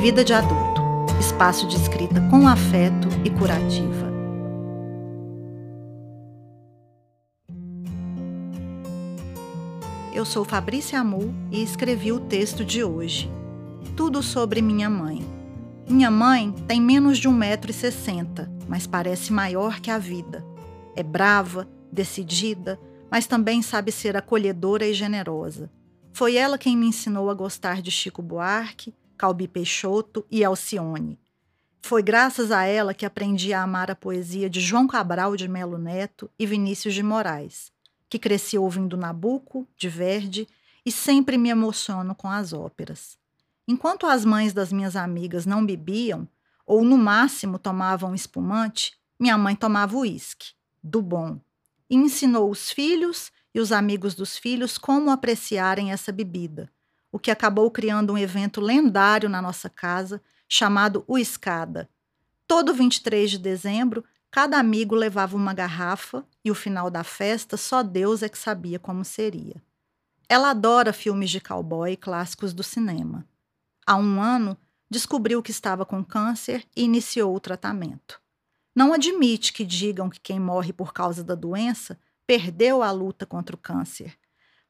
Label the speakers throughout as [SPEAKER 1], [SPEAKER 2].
[SPEAKER 1] Vida de Adulto espaço de escrita com afeto e curativa. Eu sou Fabrícia Amu e escrevi o texto de hoje. Tudo sobre minha mãe. Minha mãe tem menos de 1,60m, mas parece maior que a vida. É brava, decidida, mas também sabe ser acolhedora e generosa. Foi ela quem me ensinou a gostar de Chico Buarque, Calbi Peixoto e Alcione. Foi graças a ela que aprendi a amar a poesia de João Cabral de Melo Neto e Vinícius de Moraes, que cresci ouvindo Nabucco, de Verdi, e sempre me emociono com as óperas. Enquanto as mães das minhas amigas não bebiam, ou no máximo tomavam espumante, minha mãe tomava uísque, do bom, e ensinou os filhos e os amigos dos filhos como apreciarem essa bebida, o que acabou criando um evento lendário na nossa casa chamado O Escada. Todo 23 de dezembro, cada amigo levava uma garrafa e o final da festa só Deus é que sabia como seria. Ela adora filmes de cowboy clássicos do cinema. Há um ano, descobriu que estava com câncer e iniciou o tratamento. Não admite que digam que quem morre por causa da doença perdeu a luta contra o câncer,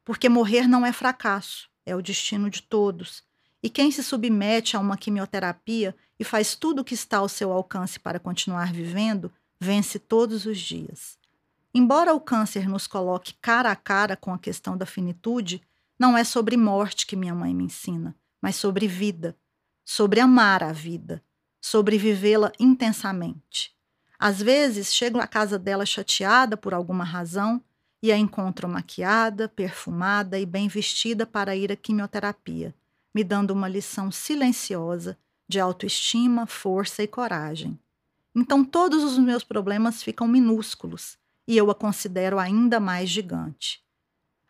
[SPEAKER 1] porque morrer não é fracasso, é o destino de todos e quem se submete a uma quimioterapia e faz tudo o que está ao seu alcance para continuar vivendo, vence todos os dias. Embora o câncer nos coloque cara a cara com a questão da finitude, não é sobre morte que minha mãe me ensina, mas sobre vida, sobre amar a vida, sobre vivê-la intensamente. Às vezes, chego à casa dela chateada por alguma razão e a encontro maquiada, perfumada e bem vestida para ir à quimioterapia me dando uma lição silenciosa de autoestima, força e coragem. Então todos os meus problemas ficam minúsculos e eu a considero ainda mais gigante.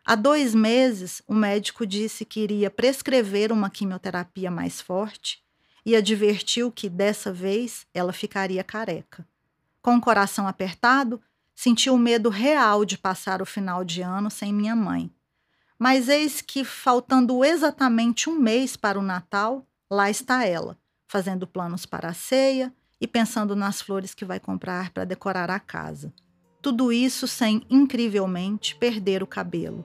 [SPEAKER 1] Há dois meses, o médico disse que iria prescrever uma quimioterapia mais forte e advertiu que, dessa vez, ela ficaria careca. Com o coração apertado, senti o medo real de passar o final de ano sem minha mãe mas eis que, faltando exatamente um mês para o Natal, lá está ela, fazendo planos para a ceia e pensando nas flores que vai comprar para decorar a casa. Tudo isso sem, incrivelmente, perder o cabelo.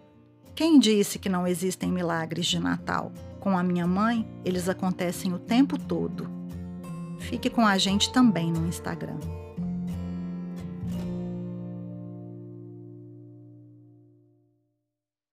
[SPEAKER 1] Quem disse que não existem milagres de Natal? Com a minha mãe, eles acontecem o tempo todo. Fique com a gente também no Instagram.